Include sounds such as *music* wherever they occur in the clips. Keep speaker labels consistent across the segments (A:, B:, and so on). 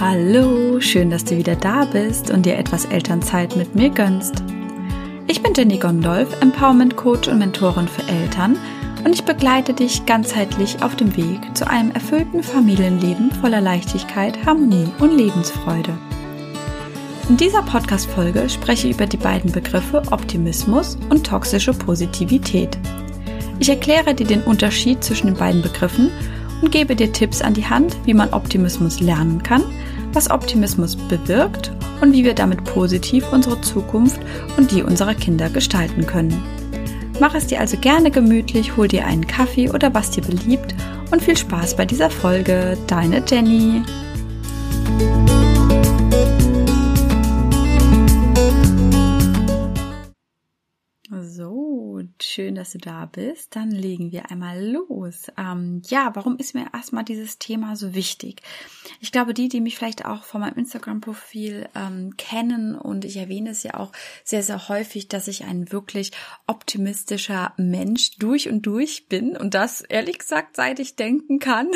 A: Hallo, schön, dass du wieder da bist und dir etwas Elternzeit mit mir gönnst. Ich bin Jenny Gondolf, Empowerment Coach und Mentorin für Eltern und ich begleite dich ganzheitlich auf dem Weg zu einem erfüllten Familienleben voller Leichtigkeit, Harmonie und Lebensfreude. In dieser Podcast-Folge spreche ich über die beiden Begriffe Optimismus und toxische Positivität. Ich erkläre dir den Unterschied zwischen den beiden Begriffen und gebe dir Tipps an die Hand, wie man Optimismus lernen kann, was Optimismus bewirkt und wie wir damit positiv unsere Zukunft und die unserer Kinder gestalten können. Mach es dir also gerne gemütlich, hol dir einen Kaffee oder was dir beliebt und viel Spaß bei dieser Folge. Deine Jenny. Schön, dass du da bist. Dann legen wir einmal los. Ähm, ja, warum ist mir erstmal dieses Thema so wichtig? Ich glaube, die, die mich vielleicht auch von meinem Instagram-Profil ähm, kennen und ich erwähne es ja auch sehr, sehr häufig, dass ich ein wirklich optimistischer Mensch durch und durch bin und das ehrlich gesagt, seit ich denken kann.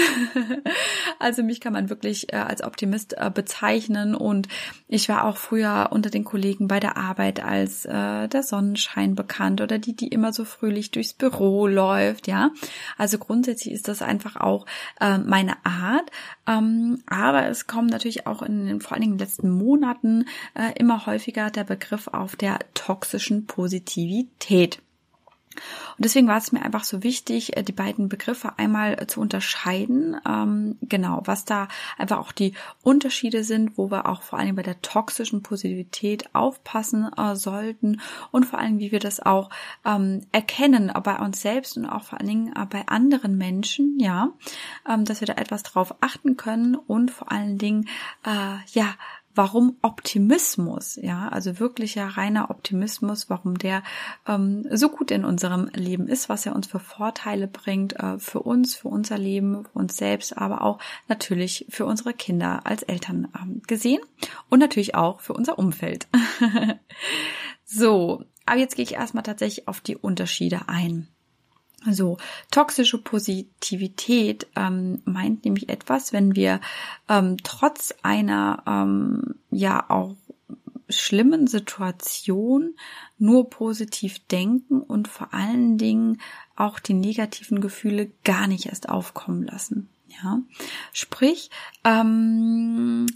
A: *laughs* also mich kann man wirklich äh, als Optimist äh, bezeichnen und ich war auch früher unter den Kollegen bei der Arbeit als äh, der Sonnenschein bekannt oder die, die immer so fröhlich durchs Büro läuft, ja. Also grundsätzlich ist das einfach auch äh, meine Art. Ähm, aber es kommt natürlich auch in den vor allen Dingen letzten Monaten äh, immer häufiger der Begriff auf der toxischen Positivität. Und deswegen war es mir einfach so wichtig, äh, die beiden Begriffe einmal zu unterscheiden. Ähm, genau, was da einfach auch die Unterschiede sind, wo wir auch vor allem bei der toxischen Positivität aufpassen äh, sollten und vor allem, wie wir das auch ähm, erkennen bei uns selbst und auch vor allen Dingen äh, bei anderen Menschen, ja, ähm, dass wir da etwas drauf achten können und vor allen Dingen, äh, ja, warum Optimismus, ja, also wirklicher reiner Optimismus, warum der ähm, so gut in unserem Leben ist, was er uns für Vorteile bringt, äh, für uns, für unser Leben, für uns selbst, aber auch natürlich für unsere Kinder als Eltern ähm, gesehen und natürlich auch für unser Umfeld. *laughs* so, aber jetzt gehe ich erstmal tatsächlich auf die Unterschiede ein. So, toxische Positivität ähm, meint nämlich etwas, wenn wir ähm, trotz einer ähm, ja auch schlimmen Situation nur positiv denken und vor allen Dingen auch die negativen Gefühle gar nicht erst aufkommen lassen. Ja, sprich, ähm,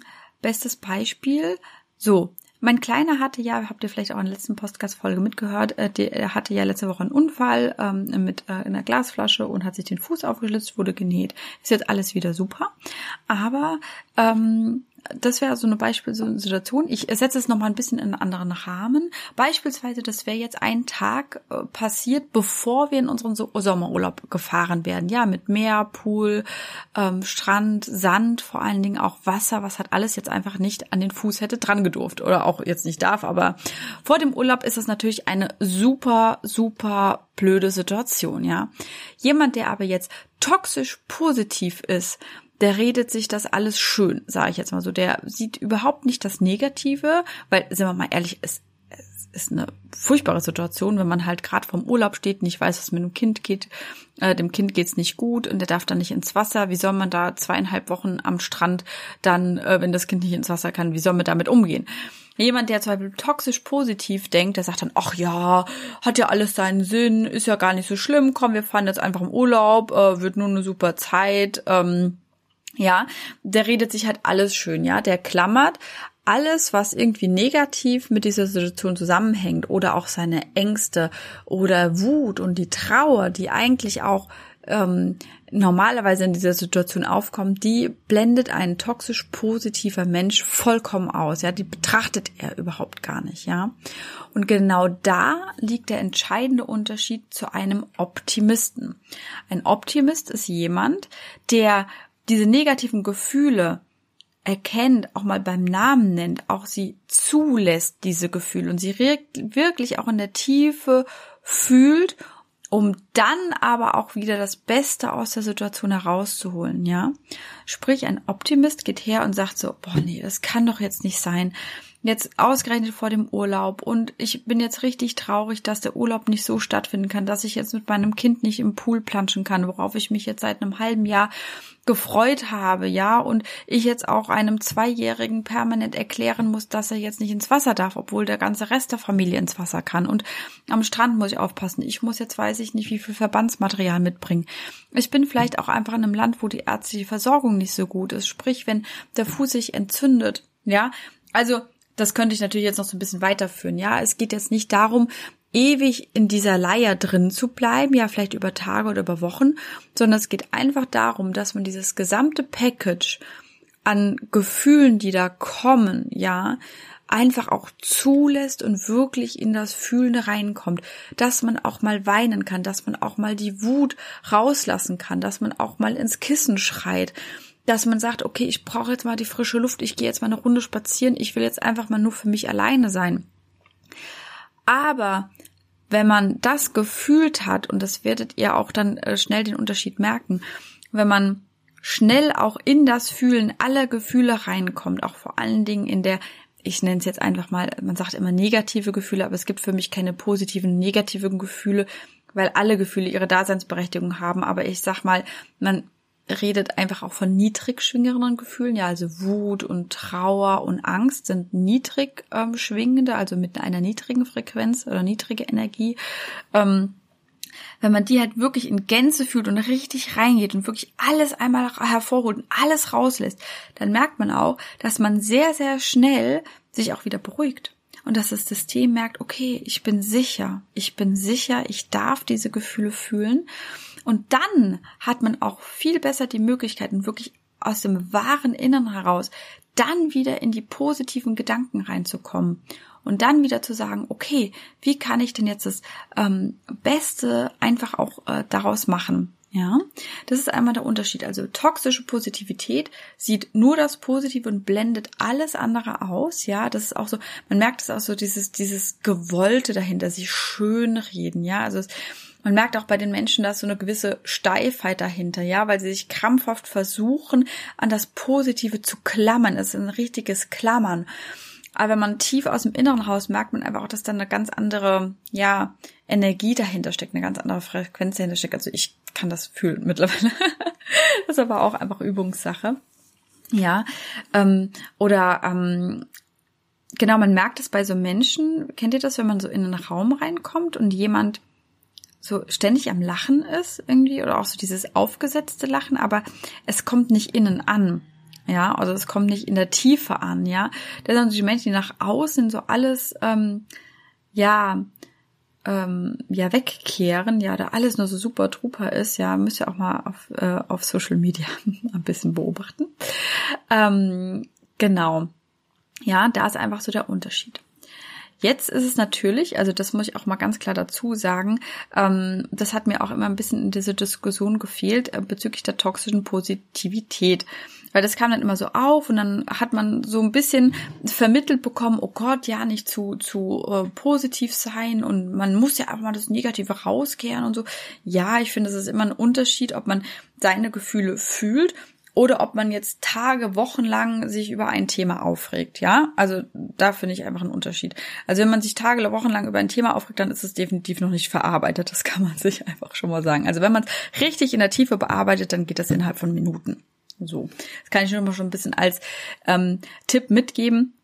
A: bestes Beispiel, so, mein Kleiner hatte ja, habt ihr vielleicht auch in der letzten Podcast-Folge mitgehört, äh, der hatte ja letzte Woche einen Unfall ähm, mit äh, einer Glasflasche und hat sich den Fuß aufgeschlitzt, wurde genäht. Ist jetzt alles wieder super. Aber ähm, das wäre so eine Beispielsituation. Ich setze es nochmal ein bisschen in einen anderen Rahmen. Beispielsweise, das wäre jetzt ein Tag äh, passiert, bevor wir in unseren so Sommerurlaub gefahren werden. Ja, mit Meer, Pool, ähm, Strand, Sand, vor allen Dingen auch Wasser, was hat alles jetzt einfach nicht an den Fuß hätte dran gedurft oder auch jetzt nicht darf. Aber vor dem Urlaub ist das natürlich eine super, super blöde Situation, ja. Jemand, der aber jetzt toxisch positiv ist, der redet sich das alles schön, sage ich jetzt mal so. Der sieht überhaupt nicht das Negative, weil, sind wir mal ehrlich, es, es ist eine furchtbare Situation, wenn man halt gerade vom Urlaub steht, nicht weiß, was mit dem Kind geht. Äh, dem Kind geht's nicht gut und der darf dann nicht ins Wasser. Wie soll man da zweieinhalb Wochen am Strand dann, äh, wenn das Kind nicht ins Wasser kann, wie soll man damit umgehen? Jemand, der zum Beispiel toxisch positiv denkt, der sagt dann, ach ja, hat ja alles seinen Sinn, ist ja gar nicht so schlimm, komm, wir fahren jetzt einfach im Urlaub, äh, wird nur eine super Zeit, ähm, ja, der redet sich halt alles schön, ja, der klammert alles, was irgendwie negativ mit dieser Situation zusammenhängt oder auch seine Ängste oder Wut und die Trauer, die eigentlich auch ähm, normalerweise in dieser Situation aufkommt, die blendet ein toxisch positiver Mensch vollkommen aus. Ja, die betrachtet er überhaupt gar nicht. Ja, und genau da liegt der entscheidende Unterschied zu einem Optimisten. Ein Optimist ist jemand, der diese negativen Gefühle erkennt, auch mal beim Namen nennt, auch sie zulässt, diese Gefühle und sie wirklich auch in der Tiefe fühlt, um dann aber auch wieder das Beste aus der Situation herauszuholen, ja? Sprich, ein Optimist geht her und sagt so, boah, nee, das kann doch jetzt nicht sein. Jetzt ausgerechnet vor dem Urlaub und ich bin jetzt richtig traurig, dass der Urlaub nicht so stattfinden kann, dass ich jetzt mit meinem Kind nicht im Pool planschen kann, worauf ich mich jetzt seit einem halben Jahr gefreut habe, ja, und ich jetzt auch einem Zweijährigen permanent erklären muss, dass er jetzt nicht ins Wasser darf, obwohl der ganze Rest der Familie ins Wasser kann. Und am Strand muss ich aufpassen. Ich muss jetzt weiß ich nicht, wie viel Verbandsmaterial mitbringen. Ich bin vielleicht auch einfach in einem Land, wo die ärztliche Versorgung nicht so gut ist. Sprich, wenn der Fuß sich entzündet, ja, also das könnte ich natürlich jetzt noch so ein bisschen weiterführen. Ja, es geht jetzt nicht darum, ewig in dieser Leier drin zu bleiben, ja, vielleicht über Tage oder über Wochen, sondern es geht einfach darum, dass man dieses gesamte Package an Gefühlen, die da kommen, ja, einfach auch zulässt und wirklich in das Fühlen reinkommt, dass man auch mal weinen kann, dass man auch mal die Wut rauslassen kann, dass man auch mal ins Kissen schreit, dass man sagt, okay, ich brauche jetzt mal die frische Luft, ich gehe jetzt mal eine Runde spazieren, ich will jetzt einfach mal nur für mich alleine sein. Aber wenn man das gefühlt hat, und das werdet ihr auch dann äh, schnell den Unterschied merken, wenn man schnell auch in das Fühlen aller Gefühle reinkommt, auch vor allen Dingen in der, ich nenne es jetzt einfach mal, man sagt immer negative Gefühle, aber es gibt für mich keine positiven, negativen Gefühle, weil alle Gefühle ihre Daseinsberechtigung haben. Aber ich sag mal, man redet einfach auch von niedrig schwingenden Gefühlen. Ja, also Wut und Trauer und Angst sind niedrig ähm, schwingende, also mit einer niedrigen Frequenz oder niedrige Energie. Ähm, wenn man die halt wirklich in Gänze fühlt und richtig reingeht und wirklich alles einmal hervorholt und alles rauslässt, dann merkt man auch, dass man sehr, sehr schnell sich auch wieder beruhigt. Und dass das System merkt, okay, ich bin sicher, ich bin sicher, ich darf diese Gefühle fühlen und dann hat man auch viel besser die Möglichkeiten, wirklich aus dem wahren Innern heraus dann wieder in die positiven Gedanken reinzukommen und dann wieder zu sagen, okay, wie kann ich denn jetzt das ähm, Beste einfach auch äh, daraus machen? Ja, das ist einmal der Unterschied. Also toxische Positivität sieht nur das Positive und blendet alles andere aus. Ja, das ist auch so, man merkt es auch so, dieses, dieses Gewollte dahinter, sich schön reden. Ja, also es, man merkt auch bei den Menschen, dass so eine gewisse Steifheit dahinter, ja, weil sie sich krampfhaft versuchen, an das Positive zu klammern. Es ist ein richtiges Klammern. Aber wenn man tief aus dem Inneren raus merkt man einfach auch, dass da eine ganz andere, ja, Energie dahinter steckt, eine ganz andere Frequenz dahinter steckt. Also ich kann das fühlen mittlerweile. *laughs* das ist aber auch einfach Übungssache. Ja, ähm, oder ähm, genau, man merkt es bei so Menschen. Kennt ihr das, wenn man so in einen Raum reinkommt und jemand so ständig am Lachen ist irgendwie oder auch so dieses aufgesetzte Lachen, aber es kommt nicht innen an. Ja, also es kommt nicht in der Tiefe an, ja. Das sind so die Menschen, die nach außen so alles, ähm, ja, ähm, ja, wegkehren, ja, da alles nur so super truper ist, ja, müsst ihr auch mal auf, äh, auf Social Media *laughs* ein bisschen beobachten. Ähm, genau. Ja, da ist einfach so der Unterschied. Jetzt ist es natürlich, also das muss ich auch mal ganz klar dazu sagen, ähm, das hat mir auch immer ein bisschen in dieser Diskussion gefehlt äh, bezüglich der toxischen Positivität. Weil das kam dann immer so auf und dann hat man so ein bisschen vermittelt bekommen, oh Gott, ja, nicht zu, zu äh, positiv sein und man muss ja einfach mal das Negative rauskehren und so. Ja, ich finde, es ist immer ein Unterschied, ob man seine Gefühle fühlt oder ob man jetzt Tage, Wochen lang sich über ein Thema aufregt, ja? Also da finde ich einfach einen Unterschied. Also wenn man sich Tage, Wochen lang über ein Thema aufregt, dann ist es definitiv noch nicht verarbeitet. Das kann man *laughs* sich einfach schon mal sagen. Also wenn man es richtig in der Tiefe bearbeitet, dann geht das innerhalb von Minuten. So, das kann ich nur mal schon ein bisschen als ähm, Tipp mitgeben.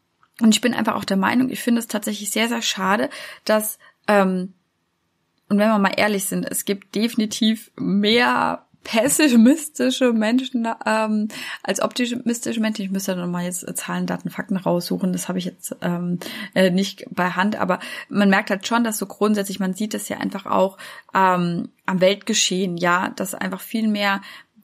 A: Und ich bin einfach auch der Meinung, ich finde es tatsächlich sehr, sehr schade, dass ähm, und wenn wir mal ehrlich sind, es gibt definitiv mehr pessimistische Menschen ähm, als optimistische Menschen. Ich müsste dann mal jetzt Zahlen, Daten, Fakten raussuchen. Das habe ich jetzt ähm, äh, nicht bei Hand, aber man merkt halt schon, dass so grundsätzlich, man sieht es ja einfach auch ähm, am Weltgeschehen, ja, dass einfach viel mehr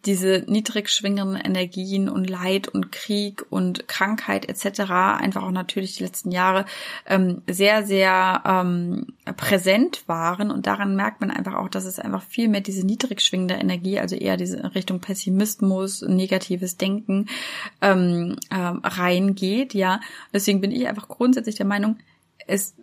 A: diese niedrig schwingenden Energien und Leid und Krieg und Krankheit etc. einfach auch natürlich die letzten Jahre ähm, sehr, sehr ähm, präsent waren. Und daran merkt man einfach auch, dass es einfach viel mehr diese niedrig schwingende Energie, also eher diese Richtung Pessimismus, negatives Denken ähm, ähm, reingeht. Ja, deswegen bin ich einfach grundsätzlich der Meinung, es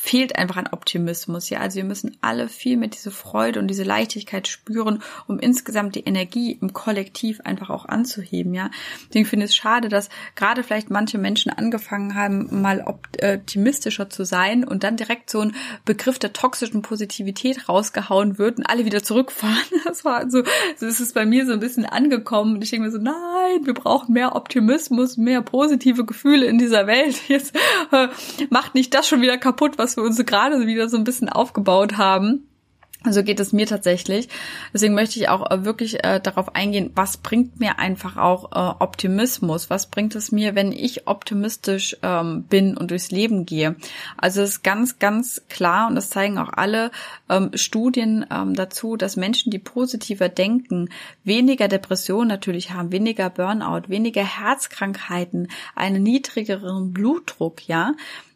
A: fehlt einfach ein Optimismus. Ja, also wir müssen alle viel mit diese Freude und diese Leichtigkeit spüren, um insgesamt die Energie im Kollektiv einfach auch anzuheben. Ja, deswegen finde ich es schade, dass gerade vielleicht manche Menschen angefangen haben, mal optimistischer zu sein und dann direkt so ein Begriff der toxischen Positivität rausgehauen wird und alle wieder zurückfahren. *laughs* Das war so, so ist es bei mir so ein bisschen angekommen. Und ich denke mir so, nein, wir brauchen mehr Optimismus, mehr positive Gefühle in dieser Welt. Jetzt äh, macht nicht das schon wieder kaputt, was wir uns gerade wieder so ein bisschen aufgebaut haben. So geht es mir tatsächlich. Deswegen möchte ich auch äh, wirklich äh, darauf eingehen, was bringt mir einfach auch äh, Optimismus? Was bringt es mir, wenn ich optimistisch ähm, bin und durchs Leben gehe? Also es ist ganz, ganz klar und das zeigen auch alle ähm, Studien ähm, dazu, dass Menschen, die positiver denken, weniger Depression natürlich haben, weniger Burnout, weniger Herzkrankheiten, einen niedrigeren Blutdruck, ja.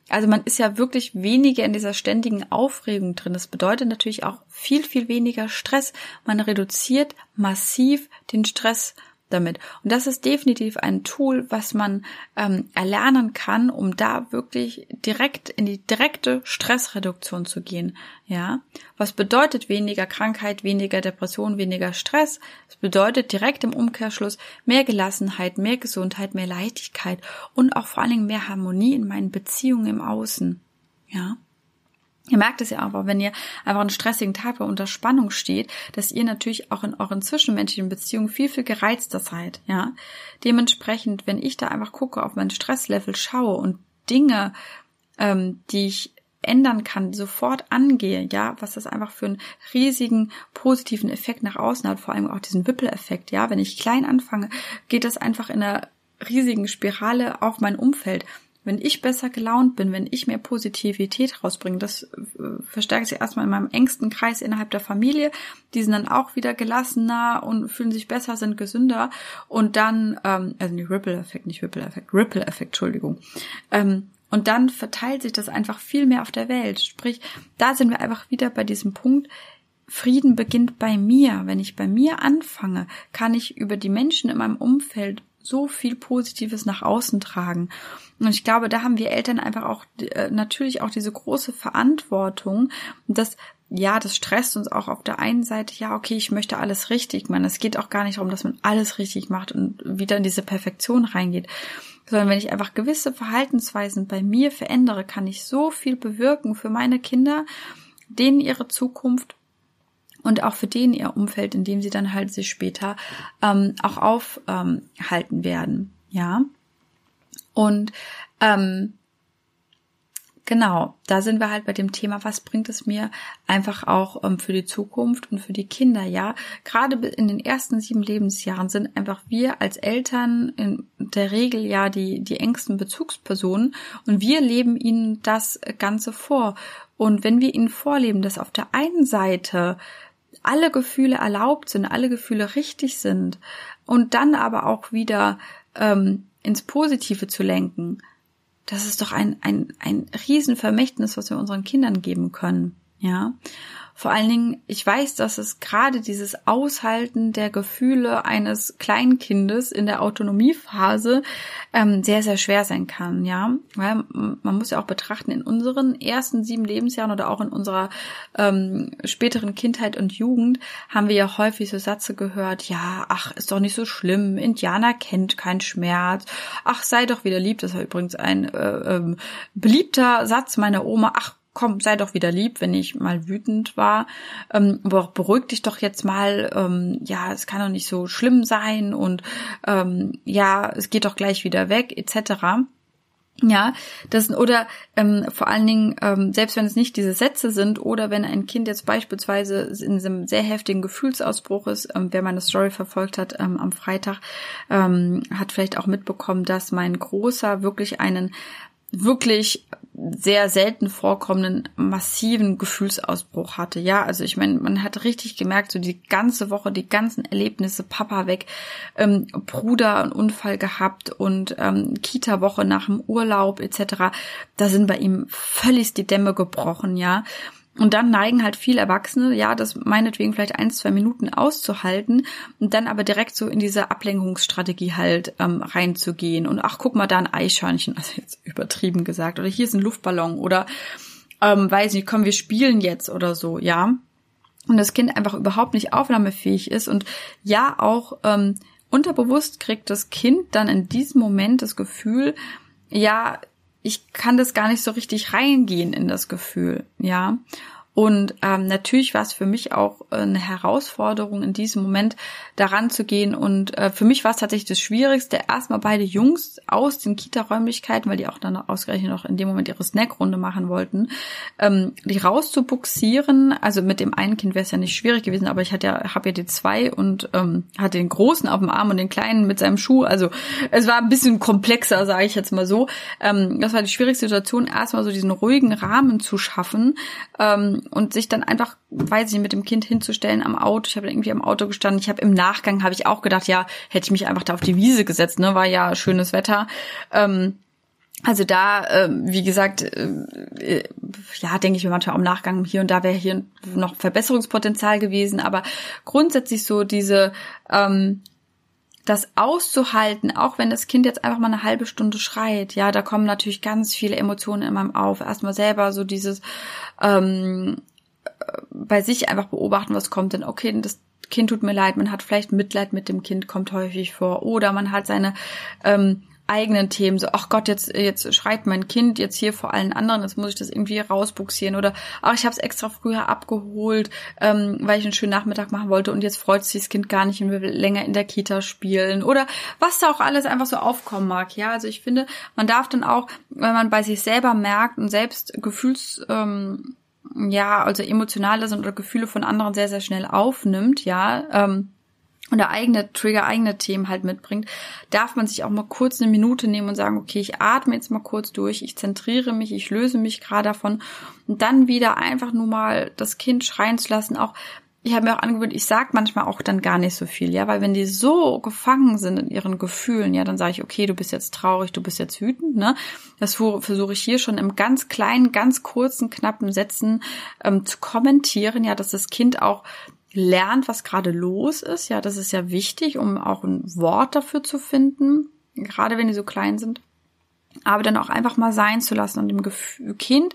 A: Also man ist ja wirklich weniger in dieser ständigen Aufregung drin. Das bedeutet natürlich auch viel, viel weniger Stress. Man reduziert massiv den Stress damit. Und das ist definitiv ein Tool, was man ähm, erlernen kann, um da wirklich direkt in die direkte Stressreduktion zu gehen. Ja, was bedeutet weniger Krankheit, weniger Depression, weniger Stress? Es bedeutet direkt im Umkehrschluss mehr Gelassenheit, mehr Gesundheit, mehr Leichtigkeit und auch vor allen Dingen mehr Harmonie in meinen Beziehungen im Außen. Ja. Ihr merkt es ja aber, wenn ihr einfach einen stressigen Tag bei unter Spannung steht, dass ihr natürlich auch in euren zwischenmenschlichen Beziehungen viel, viel gereizter seid, ja. Dementsprechend, wenn ich da einfach gucke, auf mein Stresslevel schaue und Dinge, ähm, die ich ändern kann, sofort angehe, ja, was das einfach für einen riesigen positiven Effekt nach außen hat, vor allem auch diesen Wippeleffekt, ja, wenn ich klein anfange, geht das einfach in einer riesigen Spirale auf mein Umfeld. Wenn ich besser gelaunt bin, wenn ich mehr Positivität rausbringe, das äh, verstärkt sich erstmal in meinem engsten Kreis innerhalb der Familie. Die sind dann auch wieder gelassener und fühlen sich besser, sind gesünder. Und dann, ähm, also nicht Ripple-Effekt, nicht Ripple-Effekt, Ripple-Effekt, Entschuldigung. Ähm, und dann verteilt sich das einfach viel mehr auf der Welt. Sprich, da sind wir einfach wieder bei diesem Punkt, Frieden beginnt bei mir. Wenn ich bei mir anfange, kann ich über die Menschen in meinem Umfeld so viel Positives nach außen tragen. Und ich glaube, da haben wir Eltern einfach auch äh, natürlich auch diese große Verantwortung, dass ja, das stresst uns auch auf der einen Seite, ja, okay, ich möchte alles richtig machen. Es geht auch gar nicht darum, dass man alles richtig macht und wieder in diese Perfektion reingeht. Sondern wenn ich einfach gewisse Verhaltensweisen bei mir verändere, kann ich so viel bewirken für meine Kinder, denen ihre Zukunft und auch für den ihr Umfeld, in dem sie dann halt sich später ähm, auch aufhalten ähm, werden. Ja. Und ähm, genau, da sind wir halt bei dem Thema, was bringt es mir einfach auch ähm, für die Zukunft und für die Kinder, ja. Gerade in den ersten sieben Lebensjahren sind einfach wir als Eltern in der Regel ja die, die engsten Bezugspersonen und wir leben ihnen das Ganze vor. Und wenn wir ihnen vorleben, dass auf der einen Seite alle Gefühle erlaubt sind, alle Gefühle richtig sind und dann aber auch wieder ähm, ins Positive zu lenken, das ist doch ein, ein, ein Riesenvermächtnis, was wir unseren Kindern geben können. Ja. Vor allen Dingen, ich weiß, dass es gerade dieses Aushalten der Gefühle eines Kleinkindes in der Autonomiephase ähm, sehr, sehr schwer sein kann, ja. Weil man muss ja auch betrachten, in unseren ersten sieben Lebensjahren oder auch in unserer ähm, späteren Kindheit und Jugend haben wir ja häufig so Sätze gehört, ja, ach, ist doch nicht so schlimm, Indianer kennt keinen Schmerz, ach, sei doch wieder lieb, das war übrigens ein äh, ähm, beliebter Satz meiner Oma, ach, komm, sei doch wieder lieb, wenn ich mal wütend war. Ähm, aber beruhig dich doch jetzt mal. Ähm, ja, es kann doch nicht so schlimm sein und ähm, ja, es geht doch gleich wieder weg, etc. Ja, das oder ähm, vor allen Dingen, ähm, selbst wenn es nicht diese Sätze sind oder wenn ein Kind jetzt beispielsweise in einem sehr heftigen Gefühlsausbruch ist, ähm, wer meine Story verfolgt hat ähm, am Freitag, ähm, hat vielleicht auch mitbekommen, dass mein Großer wirklich einen wirklich sehr selten vorkommenden massiven Gefühlsausbruch hatte. Ja, also ich meine, man hat richtig gemerkt, so die ganze Woche, die ganzen Erlebnisse, Papa weg, ähm, Bruder einen Unfall gehabt und ähm, Kita-Woche nach dem Urlaub etc. Da sind bei ihm völlig die Dämme gebrochen, ja. Und dann neigen halt viele Erwachsene, ja, das meinetwegen vielleicht ein, zwei Minuten auszuhalten und dann aber direkt so in diese Ablenkungsstrategie halt ähm, reinzugehen. Und ach, guck mal, da ein Eichhörnchen, *laughs* also jetzt übertrieben gesagt, oder hier ist ein Luftballon oder ähm, weiß nicht, komm, wir spielen jetzt oder so, ja. Und das Kind einfach überhaupt nicht aufnahmefähig ist und ja auch ähm, unterbewusst kriegt das Kind dann in diesem Moment das Gefühl, ja, ich kann das gar nicht so richtig reingehen in das Gefühl, ja. Und ähm, natürlich war es für mich auch eine Herausforderung, in diesem Moment daran zu gehen. Und äh, für mich war es tatsächlich das Schwierigste, erstmal beide Jungs aus den Kita-Räumlichkeiten, weil die auch dann ausgerechnet noch in dem Moment ihre Snackrunde machen wollten, ähm, die rauszubuxieren. Also mit dem einen Kind wäre es ja nicht schwierig gewesen, aber ich hatte ja, habe ja die zwei und ähm, hatte den Großen auf dem Arm und den Kleinen mit seinem Schuh. Also es war ein bisschen komplexer, sage ich jetzt mal so. Ähm, das war die schwierigste Situation, erstmal so diesen ruhigen Rahmen zu schaffen. Ähm, und sich dann einfach, weiß ich nicht, mit dem Kind hinzustellen am Auto. Ich habe irgendwie am Auto gestanden. Ich habe im Nachgang habe ich auch gedacht, ja, hätte ich mich einfach da auf die Wiese gesetzt, ne, war ja schönes Wetter. Ähm, also da, äh, wie gesagt, äh, ja, denke ich mir manchmal am Nachgang hier und da wäre hier noch Verbesserungspotenzial gewesen, aber grundsätzlich so diese ähm, das auszuhalten, auch wenn das Kind jetzt einfach mal eine halbe Stunde schreit, ja, da kommen natürlich ganz viele Emotionen in meinem auf. Erstmal selber so dieses ähm, bei sich einfach beobachten, was kommt denn, okay, das Kind tut mir leid, man hat vielleicht Mitleid mit dem Kind, kommt häufig vor, oder man hat seine ähm, eigenen Themen, so, ach Gott, jetzt, jetzt schreit mein Kind jetzt hier vor allen anderen, jetzt muss ich das irgendwie rausbuxieren oder ach, ich habe es extra früher abgeholt, ähm, weil ich einen schönen Nachmittag machen wollte und jetzt freut sich das Kind gar nicht und will länger in der Kita spielen oder was da auch alles einfach so aufkommen mag. Ja, also ich finde, man darf dann auch, wenn man bei sich selber merkt und selbst Gefühls ähm, ja, also emotionale sind oder Gefühle von anderen sehr, sehr schnell aufnimmt, ja, ähm, und der eigene Trigger, eigene Themen halt mitbringt, darf man sich auch mal kurz eine Minute nehmen und sagen, okay, ich atme jetzt mal kurz durch, ich zentriere mich, ich löse mich gerade davon und dann wieder einfach nur mal das Kind schreien zu lassen, auch ich habe mir auch angewöhnt, ich sag manchmal auch dann gar nicht so viel, ja, weil wenn die so gefangen sind in ihren Gefühlen, ja, dann sage ich, okay, du bist jetzt traurig, du bist jetzt wütend, ne? Das versuche ich hier schon im ganz kleinen, ganz kurzen, knappen Sätzen ähm, zu kommentieren, ja, dass das Kind auch lernt, was gerade los ist. Ja, das ist ja wichtig, um auch ein Wort dafür zu finden, gerade wenn die so klein sind. Aber dann auch einfach mal sein zu lassen und dem Kind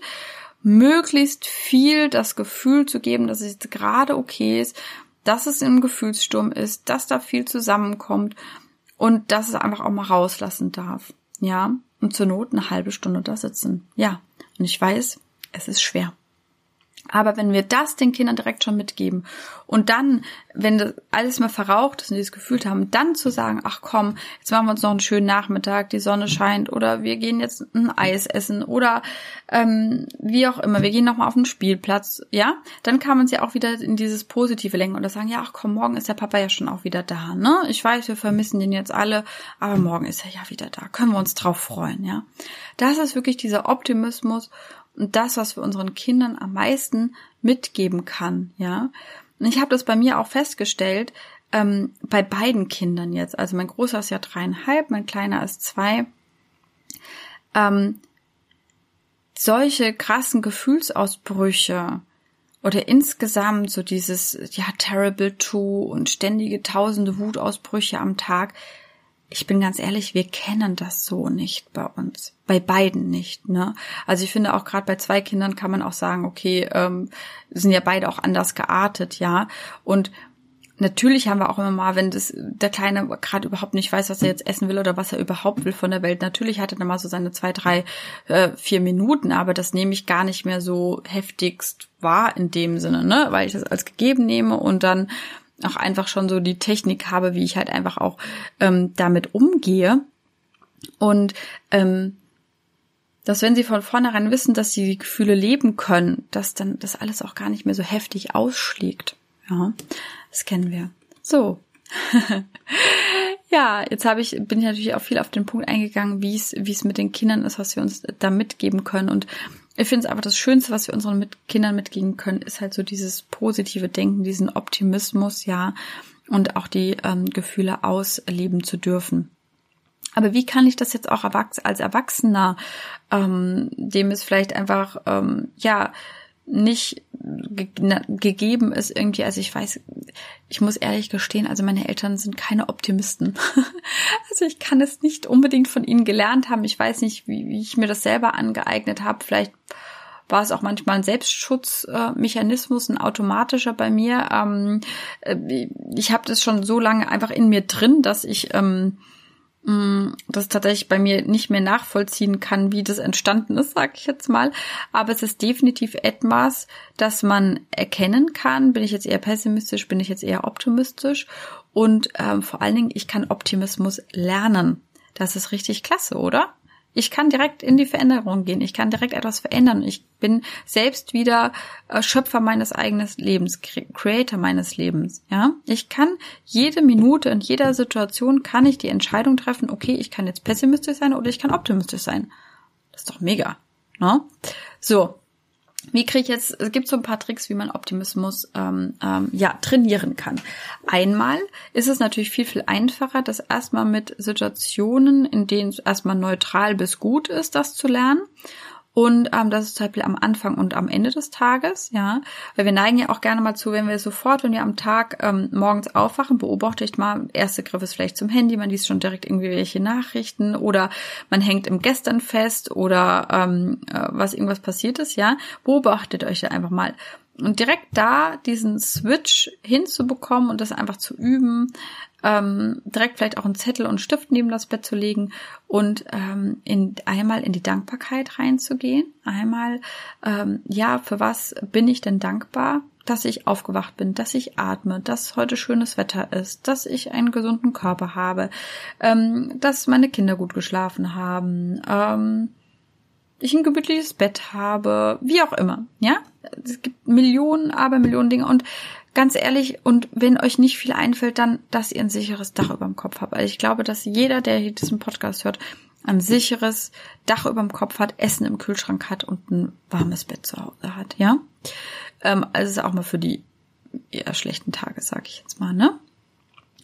A: möglichst viel das Gefühl zu geben, dass es jetzt gerade okay ist, dass es im Gefühlssturm ist, dass da viel zusammenkommt und dass es einfach auch mal rauslassen darf. Ja, und zur Not eine halbe Stunde da sitzen. Ja, und ich weiß, es ist schwer. Aber wenn wir das den Kindern direkt schon mitgeben und dann, wenn das alles mal verraucht ist und die das Gefühl haben, dann zu sagen, ach komm, jetzt machen wir uns noch einen schönen Nachmittag, die Sonne scheint oder wir gehen jetzt ein Eis essen oder ähm, wie auch immer, wir gehen nochmal auf den Spielplatz, ja, dann kann man sie auch wieder in dieses Positive lenken oder sagen, ja, ach komm, morgen ist der Papa ja schon auch wieder da, ne? Ich weiß, wir vermissen den jetzt alle, aber morgen ist er ja wieder da, können wir uns drauf freuen, ja? Das ist wirklich dieser Optimismus und das, was wir unseren Kindern am meisten mitgeben kann, ja. Und ich habe das bei mir auch festgestellt, ähm, bei beiden Kindern jetzt. Also mein Großer ist ja dreieinhalb, mein Kleiner ist zwei. Ähm, solche krassen Gefühlsausbrüche oder insgesamt so dieses, ja, terrible two und ständige tausende Wutausbrüche am Tag, ich bin ganz ehrlich, wir kennen das so nicht bei uns. Bei beiden nicht, ne? Also ich finde auch gerade bei zwei Kindern kann man auch sagen, okay, ähm, sind ja beide auch anders geartet, ja. Und natürlich haben wir auch immer mal, wenn das der Kleine gerade überhaupt nicht weiß, was er jetzt essen will oder was er überhaupt will von der Welt, natürlich hat er dann mal so seine zwei, drei, äh, vier Minuten, aber das nehme ich gar nicht mehr so heftigst wahr in dem Sinne, ne? Weil ich das als gegeben nehme und dann auch einfach schon so die Technik habe, wie ich halt einfach auch ähm, damit umgehe. Und ähm, dass wenn sie von vornherein wissen, dass sie die Gefühle leben können, dass dann das alles auch gar nicht mehr so heftig ausschlägt. Ja, das kennen wir. So. *laughs* ja, jetzt habe ich, bin ich natürlich auch viel auf den Punkt eingegangen, wie es, wie es mit den Kindern ist, was wir uns da mitgeben können. Und ich finde es einfach das Schönste, was wir unseren mit Kindern mitgeben können, ist halt so dieses positive Denken, diesen Optimismus, ja, und auch die ähm, Gefühle ausleben zu dürfen. Aber wie kann ich das jetzt auch als Erwachsener, ähm, dem es vielleicht einfach, ähm, ja, nicht ge gegeben ist irgendwie, also ich weiß, ich muss ehrlich gestehen, also meine Eltern sind keine Optimisten. *laughs* also ich kann es nicht unbedingt von ihnen gelernt haben. Ich weiß nicht, wie, wie ich mir das selber angeeignet habe. Vielleicht war es auch manchmal ein Selbstschutzmechanismus, ein automatischer bei mir. Ähm, äh, ich habe das schon so lange einfach in mir drin, dass ich ähm, Mm, das tatsächlich bei mir nicht mehr nachvollziehen kann, wie das entstanden ist, sag ich jetzt mal. Aber es ist definitiv etwas, das man erkennen kann. Bin ich jetzt eher pessimistisch, bin ich jetzt eher optimistisch? Und ähm, vor allen Dingen, ich kann Optimismus lernen. Das ist richtig klasse, oder? Ich kann direkt in die Veränderung gehen. Ich kann direkt etwas verändern. Ich bin selbst wieder äh, Schöpfer meines eigenen Lebens, Creator meines Lebens. Ja, ich kann jede Minute in jeder Situation kann ich die Entscheidung treffen. Okay, ich kann jetzt pessimistisch sein oder ich kann optimistisch sein. Das ist doch mega. Ne? So, wie kriege ich jetzt, es gibt so ein paar Tricks, wie man Optimismus ähm, ähm, ja trainieren kann. Einmal ist es natürlich viel, viel einfacher, das erstmal mit Situationen, in denen es erstmal neutral bis gut ist, das zu lernen. Und ähm, das ist zum Beispiel am Anfang und am Ende des Tages, ja. Weil wir neigen ja auch gerne mal zu, wenn wir sofort, wenn wir am Tag ähm, morgens aufwachen, beobachte ich mal, erste Griff ist vielleicht zum Handy, man liest schon direkt irgendwie welche Nachrichten oder man hängt im Gestern fest oder ähm, äh, was irgendwas passiert ist, ja. Beobachtet euch da einfach mal. Und direkt da diesen Switch hinzubekommen und das einfach zu üben, ähm, direkt vielleicht auch einen Zettel und Stift neben das Bett zu legen und ähm, in, einmal in die Dankbarkeit reinzugehen. Einmal, ähm, ja, für was bin ich denn dankbar? Dass ich aufgewacht bin, dass ich atme, dass heute schönes Wetter ist, dass ich einen gesunden Körper habe, ähm, dass meine Kinder gut geschlafen haben, ähm, ich ein gemütliches Bett habe, wie auch immer, ja? Es gibt Millionen, aber Millionen Dinge und ganz ehrlich, und wenn euch nicht viel einfällt, dann, dass ihr ein sicheres Dach über dem Kopf habt. Also ich glaube, dass jeder, der hier diesen Podcast hört, ein sicheres Dach über dem Kopf hat, Essen im Kühlschrank hat und ein warmes Bett zu Hause hat, ja? Ähm, also auch mal für die eher schlechten Tage, sag ich jetzt mal, ne?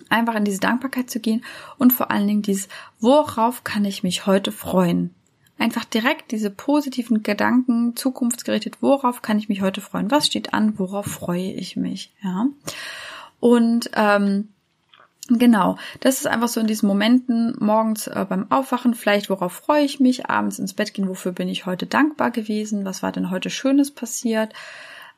A: Einfach in diese Dankbarkeit zu gehen und vor allen Dingen dieses, worauf kann ich mich heute freuen? Einfach direkt diese positiven Gedanken zukunftsgerichtet, worauf kann ich mich heute freuen? Was steht an? Worauf freue ich mich? Ja. Und ähm, Genau, das ist einfach so in diesen Momenten morgens äh, beim Aufwachen, vielleicht worauf freue ich mich, abends ins Bett gehen, wofür bin ich heute dankbar gewesen, was war denn heute Schönes passiert.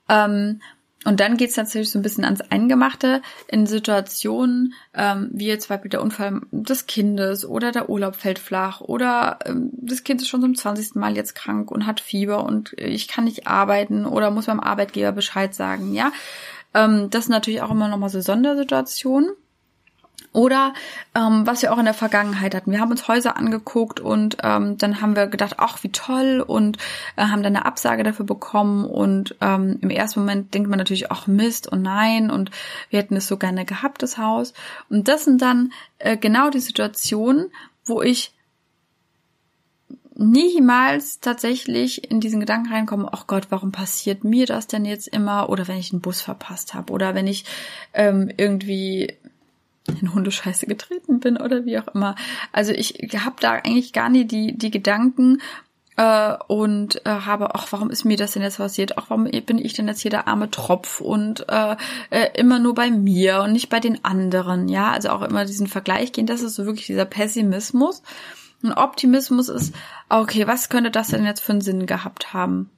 A: Ähm, und dann geht's natürlich so ein bisschen ans Eingemachte in Situationen, ähm, wie jetzt Beispiel der Unfall des Kindes oder der Urlaub fällt flach oder ähm, das Kind ist schon zum 20. Mal jetzt krank und hat Fieber und ich kann nicht arbeiten oder muss beim Arbeitgeber Bescheid sagen, ja. Ähm, das sind natürlich auch immer nochmal so Sondersituationen. Oder ähm, was wir auch in der Vergangenheit hatten. Wir haben uns Häuser angeguckt und ähm, dann haben wir gedacht, ach, wie toll und äh, haben dann eine Absage dafür bekommen. Und ähm, im ersten Moment denkt man natürlich, ach Mist und nein und wir hätten es so gerne gehabt, das Haus. Und das sind dann äh, genau die Situationen, wo ich niemals tatsächlich in diesen Gedanken reinkomme, ach Gott, warum passiert mir das denn jetzt immer? Oder wenn ich einen Bus verpasst habe oder wenn ich ähm, irgendwie in Hundescheiße getreten bin oder wie auch immer. Also ich habe da eigentlich gar nie die, die Gedanken äh, und äh, habe, ach, warum ist mir das denn jetzt passiert? Ach, warum bin ich denn jetzt hier der arme Tropf und äh, äh, immer nur bei mir und nicht bei den anderen? Ja, also auch immer diesen Vergleich gehen, das ist so wirklich dieser Pessimismus. Und Optimismus ist, okay, was könnte das denn jetzt für einen Sinn gehabt haben?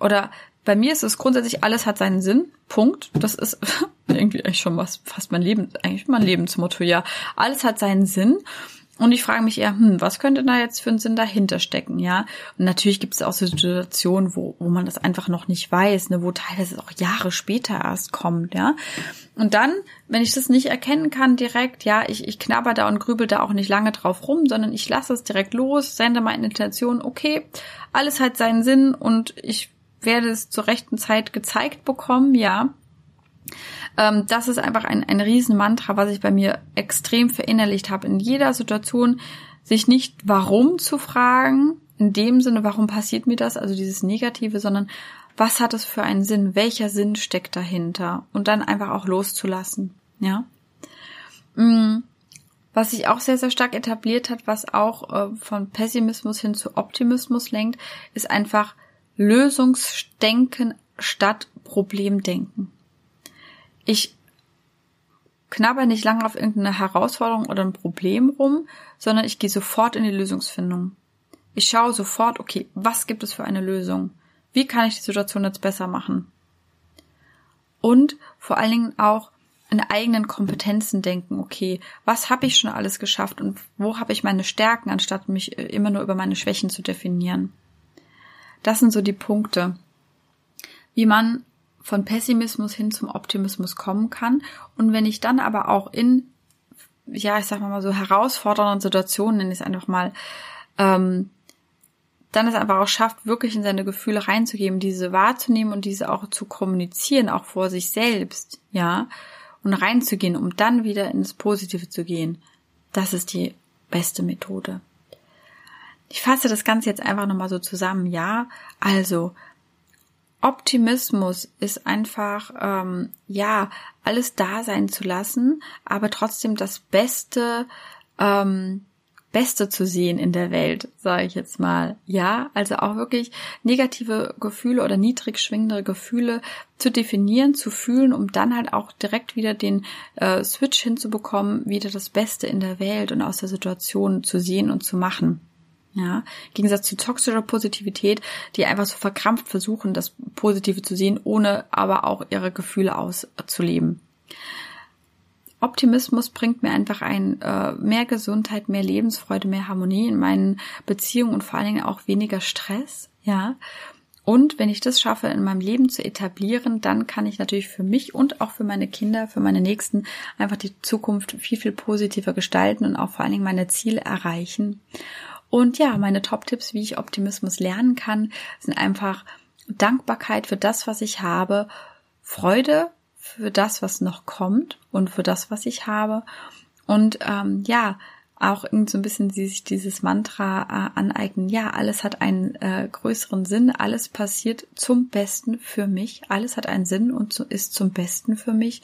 A: Oder bei mir ist es grundsätzlich, alles hat seinen Sinn. Punkt. Das ist *laughs* irgendwie eigentlich schon was, fast mein Leben, eigentlich mein Lebensmotto, ja. Alles hat seinen Sinn. Und ich frage mich eher, hm, was könnte da jetzt für einen Sinn dahinter stecken, ja? Und natürlich gibt es auch Situationen, wo, wo man das einfach noch nicht weiß, ne, wo teilweise auch Jahre später erst kommt, ja? Und dann, wenn ich das nicht erkennen kann direkt, ja, ich, ich knabber da und grübel da auch nicht lange drauf rum, sondern ich lasse es direkt los, sende meine Intention, okay, alles hat seinen Sinn und ich werde es zur rechten Zeit gezeigt bekommen, ja. Ähm, das ist einfach ein, ein Riesenmantra, was ich bei mir extrem verinnerlicht habe. In jeder Situation sich nicht warum zu fragen, in dem Sinne, warum passiert mir das, also dieses Negative, sondern was hat es für einen Sinn, welcher Sinn steckt dahinter und dann einfach auch loszulassen, ja. Mm, was sich auch sehr, sehr stark etabliert hat, was auch äh, von Pessimismus hin zu Optimismus lenkt, ist einfach Lösungsdenken statt Problemdenken. Ich knabber nicht lange auf irgendeine Herausforderung oder ein Problem rum, sondern ich gehe sofort in die Lösungsfindung. Ich schaue sofort, okay, was gibt es für eine Lösung? Wie kann ich die Situation jetzt besser machen? Und vor allen Dingen auch in eigenen Kompetenzen denken, okay, was habe ich schon alles geschafft und wo habe ich meine Stärken, anstatt mich äh, immer nur über meine Schwächen zu definieren. Das sind so die Punkte, wie man von Pessimismus hin zum Optimismus kommen kann. Und wenn ich dann aber auch in, ja, ich sag mal so herausfordernden Situationen, nenne ich es einfach mal, ähm, dann es einfach auch schafft, wirklich in seine Gefühle reinzugeben, diese wahrzunehmen und diese auch zu kommunizieren, auch vor sich selbst, ja, und reinzugehen, um dann wieder ins Positive zu gehen. Das ist die beste Methode. Ich fasse das Ganze jetzt einfach nochmal so zusammen, ja. Also, Optimismus ist einfach, ähm, ja, alles da sein zu lassen, aber trotzdem das Beste ähm, Beste zu sehen in der Welt, sage ich jetzt mal. Ja, also auch wirklich negative Gefühle oder niedrig schwingende Gefühle zu definieren, zu fühlen, um dann halt auch direkt wieder den äh, Switch hinzubekommen, wieder das Beste in der Welt und aus der Situation zu sehen und zu machen. Ja, im Gegensatz zu toxischer Positivität, die einfach so verkrampft versuchen, das Positive zu sehen, ohne aber auch ihre Gefühle auszuleben. Optimismus bringt mir einfach ein äh, mehr Gesundheit, mehr Lebensfreude, mehr Harmonie in meinen Beziehungen und vor allen Dingen auch weniger Stress, ja. Und wenn ich das schaffe, in meinem Leben zu etablieren, dann kann ich natürlich für mich und auch für meine Kinder, für meine Nächsten einfach die Zukunft viel, viel positiver gestalten und auch vor allen Dingen meine Ziele erreichen. Und ja, meine Top-Tipps, wie ich Optimismus lernen kann, sind einfach Dankbarkeit für das, was ich habe, Freude für das, was noch kommt und für das, was ich habe. Und ähm, ja, auch irgend so ein bisschen sich dieses Mantra äh, aneignen. Ja, alles hat einen äh, größeren Sinn, alles passiert zum Besten für mich, alles hat einen Sinn und so, ist zum Besten für mich.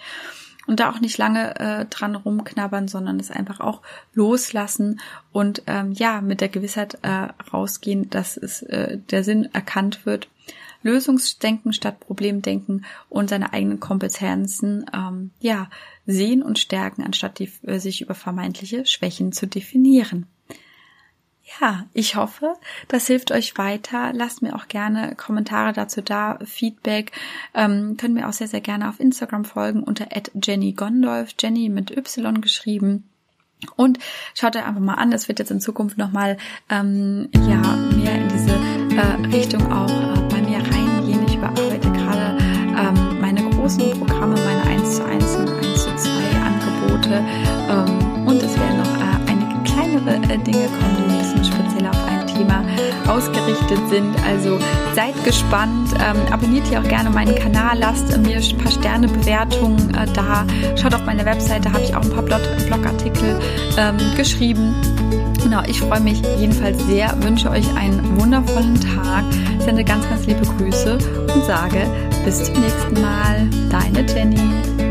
A: Und da auch nicht lange äh, dran rumknabbern, sondern es einfach auch loslassen und ähm, ja, mit der Gewissheit äh, rausgehen, dass es äh, der Sinn erkannt wird Lösungsdenken statt Problemdenken und seine eigenen Kompetenzen ähm, ja sehen und stärken, anstatt die, äh, sich über vermeintliche Schwächen zu definieren. Ja, ich hoffe, das hilft euch weiter. Lasst mir auch gerne Kommentare dazu da, Feedback. Ähm, können mir auch sehr, sehr gerne auf Instagram folgen unter Jenny Gondolf, Jenny mit Y geschrieben. Und schaut euch einfach mal an, es wird jetzt in Zukunft nochmal ähm, ja, mehr in diese äh, Richtung auch äh, bei mir reingehen. Ich überarbeite gerade ähm, meine großen Programme, meine 1 zu 1 und 1 zu 2 Angebote. Ähm, und es werden noch äh, einige kleinere äh, Dinge kommen, ausgerichtet sind. Also seid gespannt. Ähm, abonniert hier auch gerne meinen Kanal, lasst mir ein paar Sternebewertungen äh, da. Schaut auf meine Webseite, habe ich auch ein paar Blog Blogartikel ähm, geschrieben. Genau, ich freue mich jedenfalls sehr, wünsche euch einen wundervollen Tag, sende ganz, ganz liebe Grüße und sage bis zum nächsten Mal. Deine Jenny.